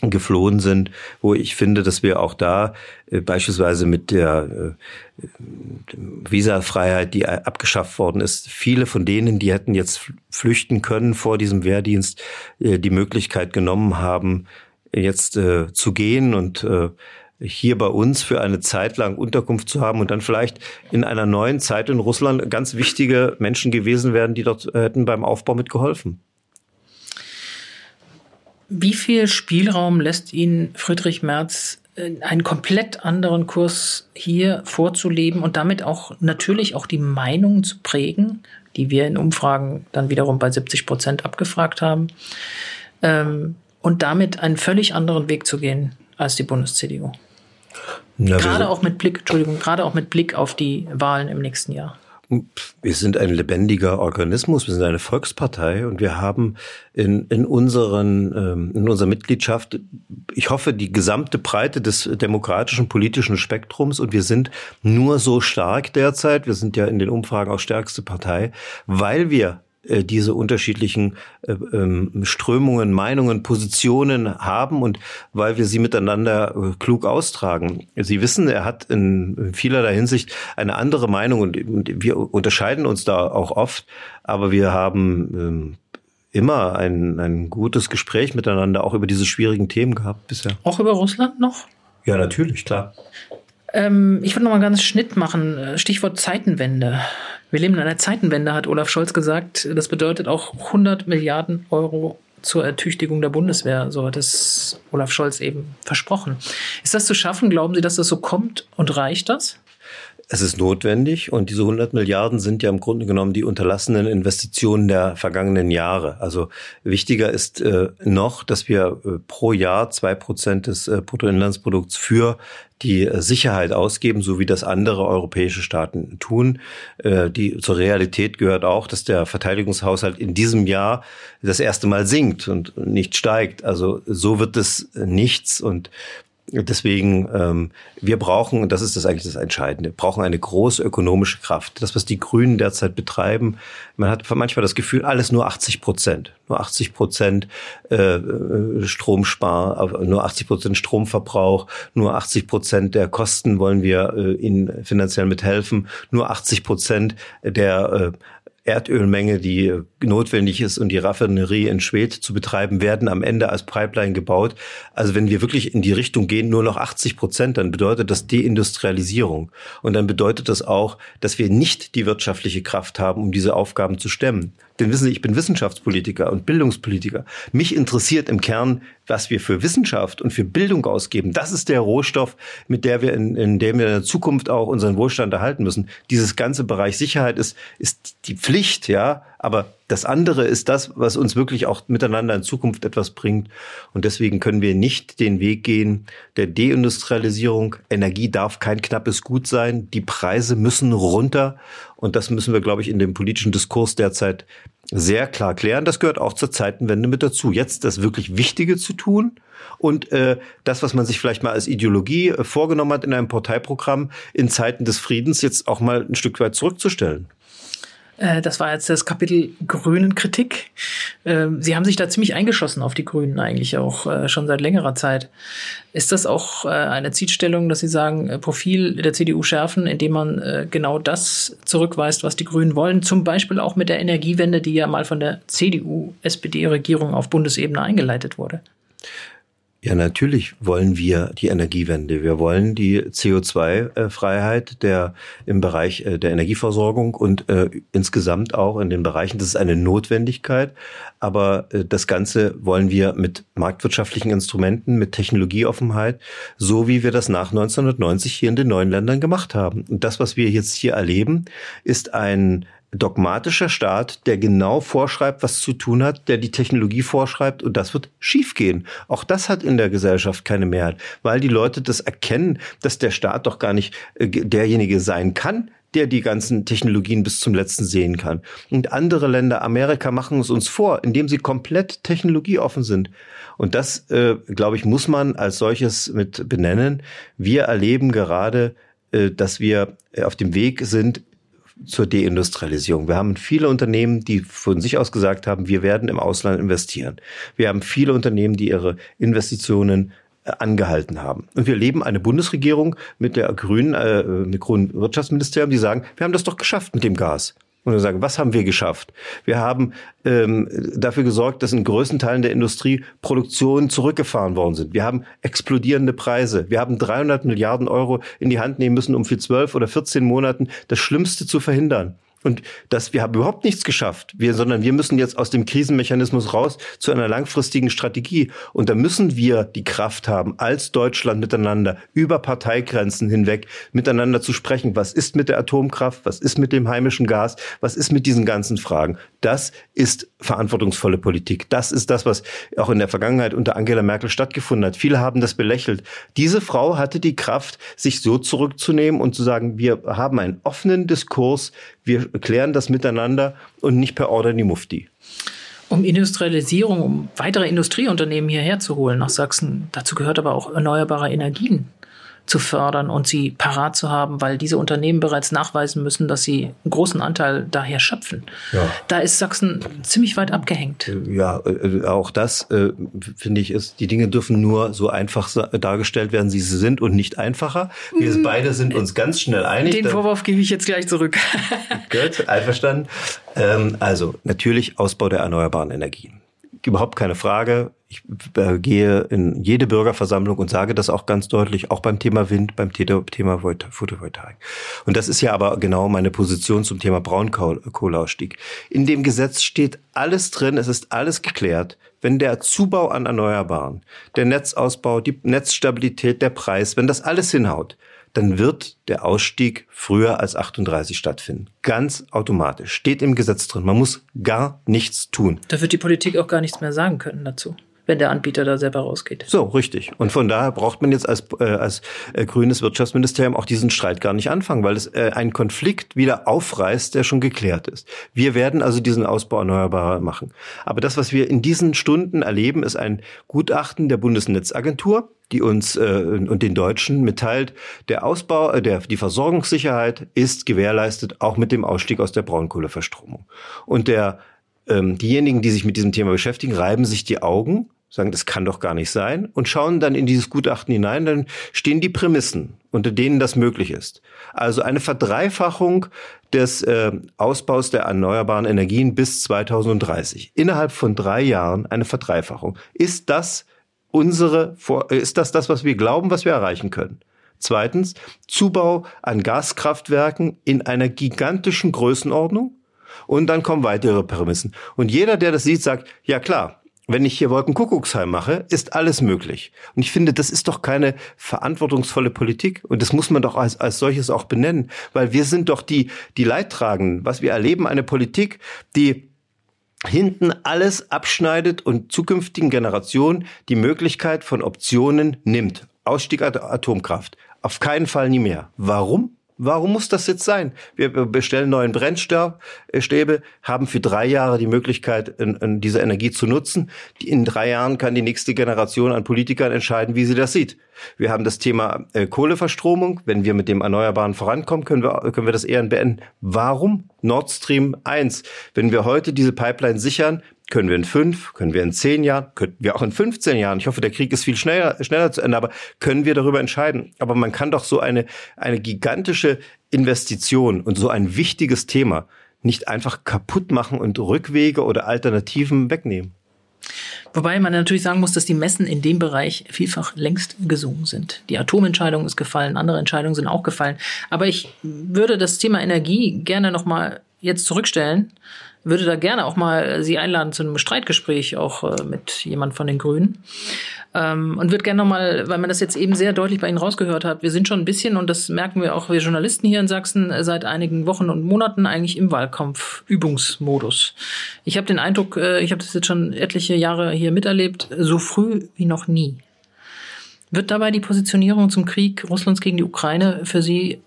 geflohen sind, wo ich finde, dass wir auch da äh, beispielsweise mit der äh, Visafreiheit, die abgeschafft worden ist, viele von denen, die hätten jetzt flüchten können vor diesem Wehrdienst, äh, die Möglichkeit genommen haben, jetzt äh, zu gehen und äh, hier bei uns für eine Zeit lang Unterkunft zu haben und dann vielleicht in einer neuen Zeit in Russland ganz wichtige Menschen gewesen wären, die dort hätten beim Aufbau mitgeholfen. Wie viel Spielraum lässt Ihnen Friedrich Merz einen komplett anderen Kurs hier vorzuleben und damit auch natürlich auch die Meinungen zu prägen, die wir in Umfragen dann wiederum bei 70 Prozent abgefragt haben, ähm, und damit einen völlig anderen Weg zu gehen als die Bundes-CDU. Gerade auch mit Blick, Entschuldigung, gerade auch mit Blick auf die Wahlen im nächsten Jahr. Wir sind ein lebendiger Organismus, wir sind eine Volkspartei und wir haben in, in, unseren, ähm, in unserer Mitgliedschaft, ich hoffe, die gesamte Breite des demokratischen politischen Spektrums und wir sind nur so stark derzeit, wir sind ja in den Umfragen auch stärkste Partei, weil wir äh, diese unterschiedlichen äh, ähm, Strömungen, Meinungen, Positionen haben und weil wir sie miteinander äh, klug austragen. Sie wissen, er hat in vielerlei Hinsicht eine andere Meinung und, wir unterscheiden uns da auch oft, aber wir haben ähm, immer ein, ein gutes Gespräch miteinander, auch über diese schwierigen Themen gehabt bisher. Auch über Russland noch? Ja, natürlich, klar. Ähm, ich würde noch mal ganz Schnitt machen. Stichwort Zeitenwende. Wir leben in einer Zeitenwende, hat Olaf Scholz gesagt. Das bedeutet auch 100 Milliarden Euro zur Ertüchtigung der Bundeswehr. So hat es Olaf Scholz eben versprochen. Ist das zu schaffen? Glauben Sie, dass das so kommt und reicht das? Es ist notwendig und diese 100 Milliarden sind ja im Grunde genommen die unterlassenen Investitionen der vergangenen Jahre. Also wichtiger ist äh, noch, dass wir äh, pro Jahr zwei Prozent des äh, Bruttoinlandsprodukts für die äh, Sicherheit ausgeben, so wie das andere europäische Staaten tun. Äh, die zur Realität gehört auch, dass der Verteidigungshaushalt in diesem Jahr das erste Mal sinkt und nicht steigt. Also so wird es nichts und Deswegen, ähm, wir brauchen, und das ist das eigentlich das Entscheidende, brauchen eine große ökonomische Kraft. Das, was die Grünen derzeit betreiben, man hat manchmal das Gefühl, alles nur 80 Prozent. Nur 80 Prozent äh, Stromspar, nur 80 Prozent Stromverbrauch, nur 80 Prozent der Kosten wollen wir äh, ihnen finanziell mithelfen, nur 80 Prozent der äh, Erdölmenge, die notwendig ist, um die Raffinerie in Schwedt zu betreiben, werden am Ende als Pipeline gebaut. Also wenn wir wirklich in die Richtung gehen, nur noch 80 Prozent, dann bedeutet das Deindustrialisierung. Und dann bedeutet das auch, dass wir nicht die wirtschaftliche Kraft haben, um diese Aufgaben zu stemmen. Denn wissen Sie, ich bin Wissenschaftspolitiker und Bildungspolitiker. Mich interessiert im Kern, was wir für Wissenschaft und für Bildung ausgeben. Das ist der Rohstoff, mit der wir in, in dem wir in der Zukunft auch unseren Wohlstand erhalten müssen. Dieses ganze Bereich Sicherheit ist, ist die Pflicht, ja. Aber das andere ist das, was uns wirklich auch miteinander in Zukunft etwas bringt. Und deswegen können wir nicht den Weg gehen der Deindustrialisierung. Energie darf kein knappes Gut sein. Die Preise müssen runter. Und das müssen wir, glaube ich, in dem politischen Diskurs derzeit sehr klar klären. Das gehört auch zur Zeitenwende mit dazu. Jetzt das wirklich Wichtige zu tun und äh, das, was man sich vielleicht mal als Ideologie äh, vorgenommen hat in einem Parteiprogramm, in Zeiten des Friedens jetzt auch mal ein Stück weit zurückzustellen. Äh, das war jetzt das Kapitel Grünen Kritik. Ähm, Sie haben sich da ziemlich eingeschossen auf die Grünen eigentlich auch äh, schon seit längerer Zeit. Ist das auch äh, eine Zielstellung, dass Sie sagen, Profil der CDU schärfen, indem man genau das zurückweist, was die Grünen wollen? Zum Beispiel auch mit der Energiewende, die ja mal von der CDU-SPD-Regierung auf Bundesebene eingeleitet wurde. Ja, natürlich wollen wir die Energiewende. Wir wollen die CO2-Freiheit der im Bereich äh, der Energieversorgung und äh, insgesamt auch in den Bereichen. Das ist eine Notwendigkeit. Aber äh, das Ganze wollen wir mit marktwirtschaftlichen Instrumenten, mit Technologieoffenheit, so wie wir das nach 1990 hier in den neuen Ländern gemacht haben. Und das, was wir jetzt hier erleben, ist ein dogmatischer Staat, der genau vorschreibt, was zu tun hat, der die Technologie vorschreibt und das wird schiefgehen. Auch das hat in der Gesellschaft keine Mehrheit, weil die Leute das erkennen, dass der Staat doch gar nicht äh, derjenige sein kann, der die ganzen Technologien bis zum letzten sehen kann. Und andere Länder, Amerika, machen es uns vor, indem sie komplett technologieoffen sind. Und das, äh, glaube ich, muss man als solches mit benennen. Wir erleben gerade, äh, dass wir auf dem Weg sind, zur Deindustrialisierung. Wir haben viele Unternehmen, die von sich aus gesagt haben, wir werden im Ausland investieren. Wir haben viele Unternehmen, die ihre Investitionen äh, angehalten haben. Und wir leben eine Bundesregierung mit der grünen, äh, mit grünen Wirtschaftsministerium, die sagen, wir haben das doch geschafft mit dem Gas. Und sagen, was haben wir geschafft? Wir haben ähm, dafür gesorgt, dass in größten Teilen der Industrie Produktionen zurückgefahren worden sind. Wir haben explodierende Preise. Wir haben 300 Milliarden Euro in die Hand nehmen müssen, um für zwölf oder 14 Monaten das Schlimmste zu verhindern. Und dass wir haben überhaupt nichts geschafft, wir, sondern wir müssen jetzt aus dem Krisenmechanismus raus zu einer langfristigen Strategie. Und da müssen wir die Kraft haben, als Deutschland miteinander über Parteigrenzen hinweg miteinander zu sprechen. Was ist mit der Atomkraft? Was ist mit dem heimischen Gas? Was ist mit diesen ganzen Fragen? Das ist verantwortungsvolle Politik. Das ist das, was auch in der Vergangenheit unter Angela Merkel stattgefunden hat. Viele haben das belächelt. Diese Frau hatte die Kraft, sich so zurückzunehmen und zu sagen, wir haben einen offenen Diskurs, wir klären das miteinander und nicht per Order die Mufti. Um Industrialisierung, um weitere Industrieunternehmen hierher zu holen nach Sachsen, dazu gehört aber auch erneuerbare Energien zu fördern und sie parat zu haben, weil diese Unternehmen bereits nachweisen müssen, dass sie einen großen Anteil daher schöpfen. Ja. Da ist Sachsen ziemlich weit abgehängt. Ja, äh, auch das äh, finde ich ist, die Dinge dürfen nur so einfach dargestellt werden, wie sie sind und nicht einfacher. Wir mm. beide sind uns ganz schnell einig. Den Vorwurf gebe ich jetzt gleich zurück. Gut, einverstanden. Ähm, also natürlich Ausbau der erneuerbaren Energien überhaupt keine Frage. Ich äh, gehe in jede Bürgerversammlung und sage das auch ganz deutlich, auch beim Thema Wind, beim Thema Photovoltaik. Und das ist ja aber genau meine Position zum Thema Braunkohleausstieg. In dem Gesetz steht alles drin, es ist alles geklärt. Wenn der Zubau an Erneuerbaren, der Netzausbau, die Netzstabilität, der Preis, wenn das alles hinhaut, dann wird der Ausstieg früher als 38 stattfinden. Ganz automatisch. Steht im Gesetz drin. Man muss gar nichts tun. Da wird die Politik auch gar nichts mehr sagen können dazu wenn der Anbieter da selber rausgeht. So, richtig. Und von daher braucht man jetzt als, äh, als äh, grünes Wirtschaftsministerium auch diesen Streit gar nicht anfangen, weil es äh, einen Konflikt wieder aufreißt, der schon geklärt ist. Wir werden also diesen Ausbau erneuerbarer machen. Aber das, was wir in diesen Stunden erleben, ist ein Gutachten der Bundesnetzagentur, die uns äh, und den Deutschen mitteilt, der Ausbau, äh, der, die Versorgungssicherheit ist gewährleistet, auch mit dem Ausstieg aus der Braunkohleverstromung. Und der, ähm, diejenigen, die sich mit diesem Thema beschäftigen, reiben sich die Augen, sagen, das kann doch gar nicht sein, und schauen dann in dieses Gutachten hinein, dann stehen die Prämissen, unter denen das möglich ist. Also eine Verdreifachung des äh, Ausbaus der erneuerbaren Energien bis 2030. Innerhalb von drei Jahren eine Verdreifachung. Ist das unsere, ist das das, was wir glauben, was wir erreichen können? Zweitens, Zubau an Gaskraftwerken in einer gigantischen Größenordnung. Und dann kommen weitere Prämissen. Und jeder, der das sieht, sagt, ja klar, wenn ich hier Wolkenkuckucksheim mache, ist alles möglich. Und ich finde, das ist doch keine verantwortungsvolle Politik. Und das muss man doch als, als solches auch benennen. Weil wir sind doch die, die Leidtragenden. Was wir erleben, eine Politik, die hinten alles abschneidet und zukünftigen Generationen die Möglichkeit von Optionen nimmt. Ausstieg Atomkraft. Auf keinen Fall nie mehr. Warum? Warum muss das jetzt sein? Wir bestellen neuen Brennstäbe, haben für drei Jahre die Möglichkeit, diese Energie zu nutzen. In drei Jahren kann die nächste Generation an Politikern entscheiden, wie sie das sieht. Wir haben das Thema äh, Kohleverstromung. Wenn wir mit dem Erneuerbaren vorankommen, können wir, können wir das eher beenden. Warum Nord Stream 1? Wenn wir heute diese Pipeline sichern, können wir in fünf, können wir in zehn Jahren, könnten wir auch in 15 Jahren. Ich hoffe, der Krieg ist viel schneller, schneller zu Ende, aber können wir darüber entscheiden. Aber man kann doch so eine, eine gigantische Investition und so ein wichtiges Thema nicht einfach kaputt machen und Rückwege oder Alternativen wegnehmen. Wobei man natürlich sagen muss, dass die Messen in dem Bereich vielfach längst gesungen sind. Die Atomentscheidung ist gefallen, andere Entscheidungen sind auch gefallen. Aber ich würde das Thema Energie gerne nochmal jetzt zurückstellen, würde da gerne auch mal Sie einladen zu einem Streitgespräch, auch äh, mit jemand von den Grünen. Ähm, und würde gerne nochmal, weil man das jetzt eben sehr deutlich bei Ihnen rausgehört hat, wir sind schon ein bisschen, und das merken wir auch wir Journalisten hier in Sachsen, äh, seit einigen Wochen und Monaten eigentlich im Wahlkampf-Übungsmodus. Ich habe den Eindruck, äh, ich habe das jetzt schon etliche Jahre hier miterlebt, so früh wie noch nie. Wird dabei die Positionierung zum Krieg Russlands gegen die Ukraine für Sie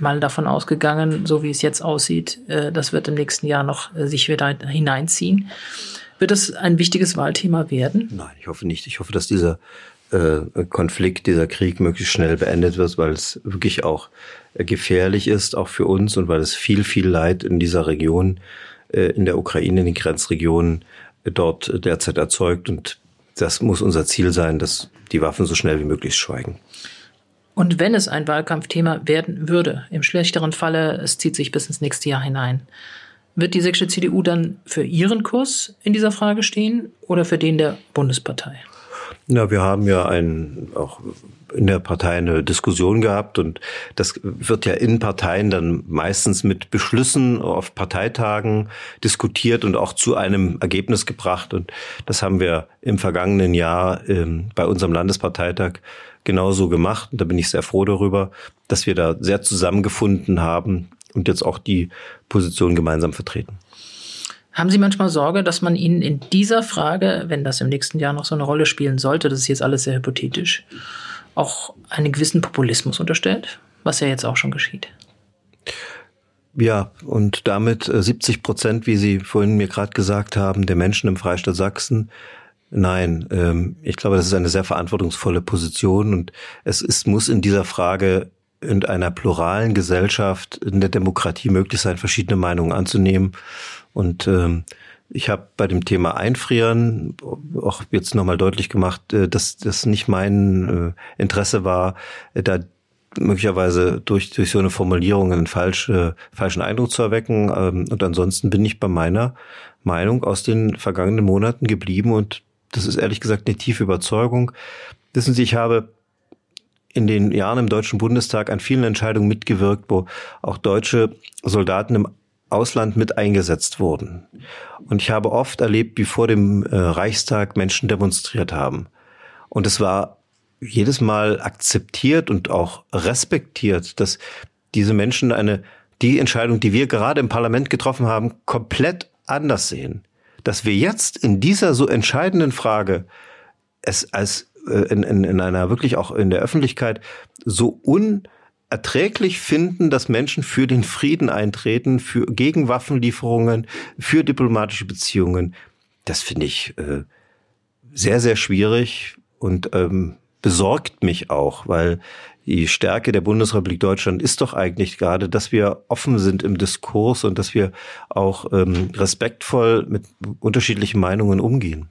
mal davon ausgegangen, so wie es jetzt aussieht, äh, das wird im nächsten Jahr noch sich wieder hineinziehen? Wird das ein wichtiges Wahlthema werden? Nein, ich hoffe nicht. Ich hoffe, dass dieser äh, Konflikt, dieser Krieg möglichst schnell beendet wird, weil es wirklich auch äh, gefährlich ist, auch für uns und weil es viel, viel Leid in dieser Region, äh, in der Ukraine, in den Grenzregionen äh, dort derzeit erzeugt. Und das muss unser Ziel sein, dass die Waffen so schnell wie möglich schweigen. Und wenn es ein Wahlkampfthema werden würde, im schlechteren Falle, es zieht sich bis ins nächste Jahr hinein, wird die sächsische CDU dann für ihren Kurs in dieser Frage stehen oder für den der Bundespartei? Na, wir haben ja ein, auch in der Partei eine Diskussion gehabt und das wird ja in Parteien dann meistens mit Beschlüssen auf Parteitagen diskutiert und auch zu einem Ergebnis gebracht. Und das haben wir im vergangenen Jahr ähm, bei unserem Landesparteitag genauso gemacht. Und da bin ich sehr froh darüber, dass wir da sehr zusammengefunden haben und jetzt auch die Position gemeinsam vertreten. Haben Sie manchmal Sorge, dass man Ihnen in dieser Frage, wenn das im nächsten Jahr noch so eine Rolle spielen sollte, das ist jetzt alles sehr hypothetisch, auch einen gewissen Populismus unterstellt, was ja jetzt auch schon geschieht? Ja, und damit 70 äh, Prozent, wie Sie vorhin mir gerade gesagt haben, der Menschen im Freistaat Sachsen Nein, ähm, ich glaube, das ist eine sehr verantwortungsvolle Position und es ist, muss in dieser Frage in einer pluralen Gesellschaft, in der Demokratie möglich sein, verschiedene Meinungen anzunehmen. Und ähm, ich habe bei dem Thema Einfrieren auch jetzt nochmal deutlich gemacht, äh, dass das nicht mein äh, Interesse war, äh, da möglicherweise durch, durch so eine Formulierung einen falsche, falschen Eindruck zu erwecken. Ähm, und ansonsten bin ich bei meiner Meinung aus den vergangenen Monaten geblieben und das ist ehrlich gesagt eine tiefe Überzeugung. Wissen Sie, ich habe in den Jahren im Deutschen Bundestag an vielen Entscheidungen mitgewirkt, wo auch deutsche Soldaten im Ausland mit eingesetzt wurden. Und ich habe oft erlebt, wie vor dem äh, Reichstag Menschen demonstriert haben. Und es war jedes Mal akzeptiert und auch respektiert, dass diese Menschen eine, die Entscheidung, die wir gerade im Parlament getroffen haben, komplett anders sehen. Dass wir jetzt in dieser so entscheidenden Frage es als äh, in, in, in einer wirklich auch in der Öffentlichkeit so unerträglich finden, dass Menschen für den Frieden eintreten, für gegen Waffenlieferungen, für diplomatische Beziehungen. Das finde ich äh, sehr, sehr schwierig und ähm, besorgt mich auch, weil die Stärke der Bundesrepublik Deutschland ist doch eigentlich gerade, dass wir offen sind im Diskurs und dass wir auch ähm, respektvoll mit unterschiedlichen Meinungen umgehen.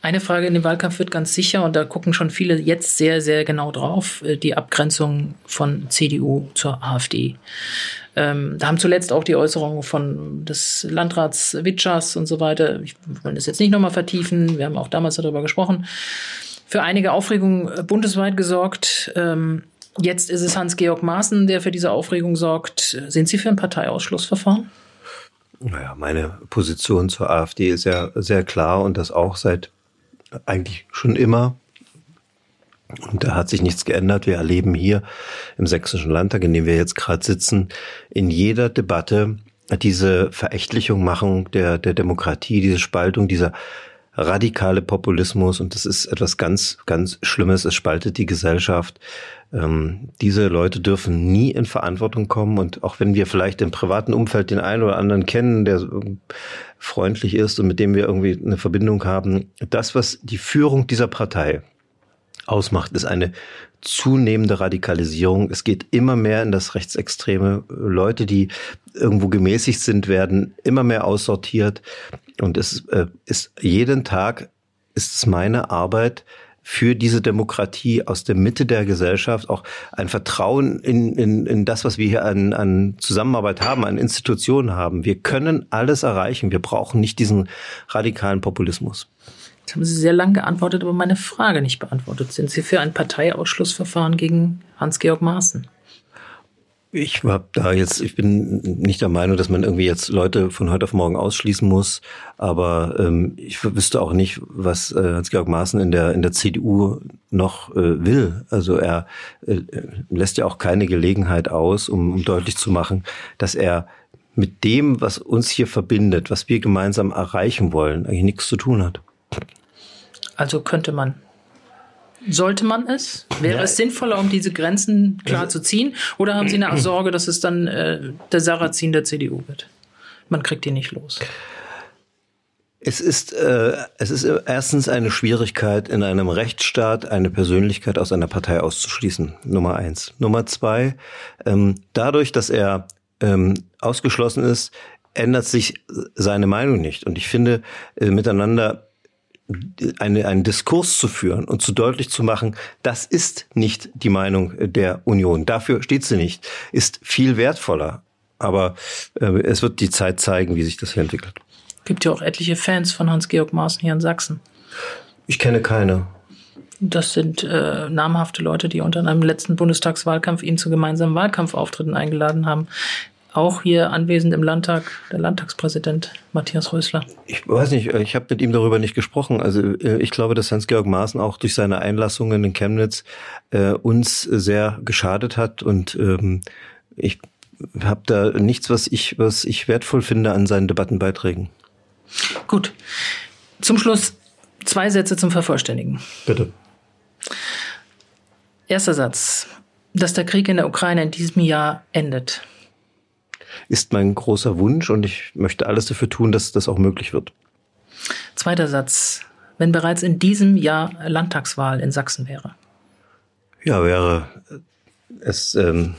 Eine Frage in dem Wahlkampf wird ganz sicher, und da gucken schon viele jetzt sehr, sehr genau drauf, äh, die Abgrenzung von CDU zur AfD. Ähm, da haben zuletzt auch die Äußerungen von des Landrats Witschers und so weiter. Ich will das jetzt nicht nochmal vertiefen. Wir haben auch damals darüber gesprochen. Für einige Aufregung äh, bundesweit gesorgt. Ähm, jetzt ist es Hans-Georg Maaßen, der für diese Aufregung sorgt. Sind Sie für ein Parteiausschlussverfahren? Naja, meine Position zur AfD ist ja sehr klar und das auch seit eigentlich schon immer. Und da hat sich nichts geändert. Wir erleben hier im Sächsischen Landtag, in dem wir jetzt gerade sitzen, in jeder Debatte diese Verächtlichung machen der, der Demokratie, diese Spaltung, dieser radikale Populismus. Und das ist etwas ganz, ganz Schlimmes. Es spaltet die Gesellschaft. Ähm, diese Leute dürfen nie in Verantwortung kommen. Und auch wenn wir vielleicht im privaten Umfeld den einen oder anderen kennen, der freundlich ist und mit dem wir irgendwie eine Verbindung haben, das, was die Führung dieser Partei ausmacht, ist eine zunehmende Radikalisierung. Es geht immer mehr in das Rechtsextreme. Leute, die irgendwo gemäßigt sind, werden immer mehr aussortiert. Und es äh, ist jeden Tag ist es meine Arbeit, für diese Demokratie aus der Mitte der Gesellschaft auch ein Vertrauen in, in, in das, was wir hier an, an Zusammenarbeit haben, an Institutionen haben. Wir können alles erreichen. Wir brauchen nicht diesen radikalen Populismus. Jetzt haben Sie sehr lang geantwortet, aber meine Frage nicht beantwortet. Sind Sie für ein Parteiausschlussverfahren gegen Hans-Georg Maaßen? Ich hab da jetzt, ich bin nicht der Meinung, dass man irgendwie jetzt Leute von heute auf morgen ausschließen muss, aber ähm, ich wüsste auch nicht, was äh, Hans-Georg Maaßen in der in der CDU noch äh, will. Also er äh, lässt ja auch keine Gelegenheit aus, um, um deutlich zu machen, dass er mit dem, was uns hier verbindet, was wir gemeinsam erreichen wollen, eigentlich nichts zu tun hat. Also könnte man sollte man es? Wäre ja. es sinnvoller, um diese Grenzen klar also, zu ziehen? Oder haben Sie eine Sorge, dass es dann äh, der Sarrazin der CDU wird? Man kriegt ihn nicht los. Es ist, äh, es ist erstens eine Schwierigkeit, in einem Rechtsstaat eine Persönlichkeit aus einer Partei auszuschließen. Nummer eins. Nummer zwei, ähm, dadurch, dass er ähm, ausgeschlossen ist, ändert sich seine Meinung nicht. Und ich finde, äh, miteinander eine, einen Diskurs zu führen und zu deutlich zu machen, das ist nicht die Meinung der Union. Dafür steht sie nicht. Ist viel wertvoller. Aber äh, es wird die Zeit zeigen, wie sich das hier entwickelt. Gibt ja auch etliche Fans von Hans-Georg Maaßen hier in Sachsen. Ich kenne keine. Das sind äh, namhafte Leute, die unter einem letzten Bundestagswahlkampf ihn zu gemeinsamen Wahlkampfauftritten eingeladen haben auch hier anwesend im Landtag, der Landtagspräsident Matthias Rösler. Ich weiß nicht, ich habe mit ihm darüber nicht gesprochen. Also äh, ich glaube, dass Hans-Georg Maaßen auch durch seine Einlassungen in Chemnitz äh, uns sehr geschadet hat und ähm, ich habe da nichts, was ich, was ich wertvoll finde an seinen Debattenbeiträgen. Gut. Zum Schluss zwei Sätze zum Vervollständigen. Bitte. Erster Satz. Dass der Krieg in der Ukraine in diesem Jahr endet ist mein großer Wunsch und ich möchte alles dafür tun, dass das auch möglich wird. Zweiter Satz. Wenn bereits in diesem Jahr Landtagswahl in Sachsen wäre. Ja, wäre es ähm,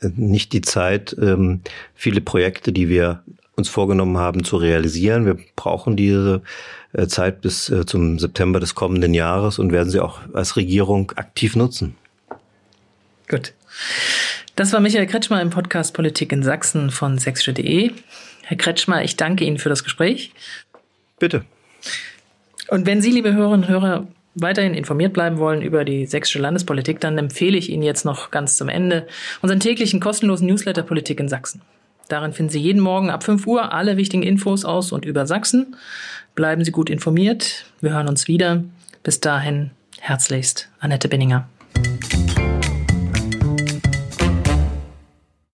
nicht die Zeit, ähm, viele Projekte, die wir uns vorgenommen haben, zu realisieren. Wir brauchen diese äh, Zeit bis äh, zum September des kommenden Jahres und werden sie auch als Regierung aktiv nutzen. Gut. Das war Michael Kretschmer im Podcast Politik in Sachsen von sächsische.de. Herr Kretschmer, ich danke Ihnen für das Gespräch. Bitte. Und wenn Sie, liebe Hörerinnen und Hörer, weiterhin informiert bleiben wollen über die sächsische Landespolitik, dann empfehle ich Ihnen jetzt noch ganz zum Ende unseren täglichen kostenlosen Newsletter Politik in Sachsen. Darin finden Sie jeden Morgen ab 5 Uhr alle wichtigen Infos aus und über Sachsen. Bleiben Sie gut informiert. Wir hören uns wieder. Bis dahin herzlichst Annette Benninger.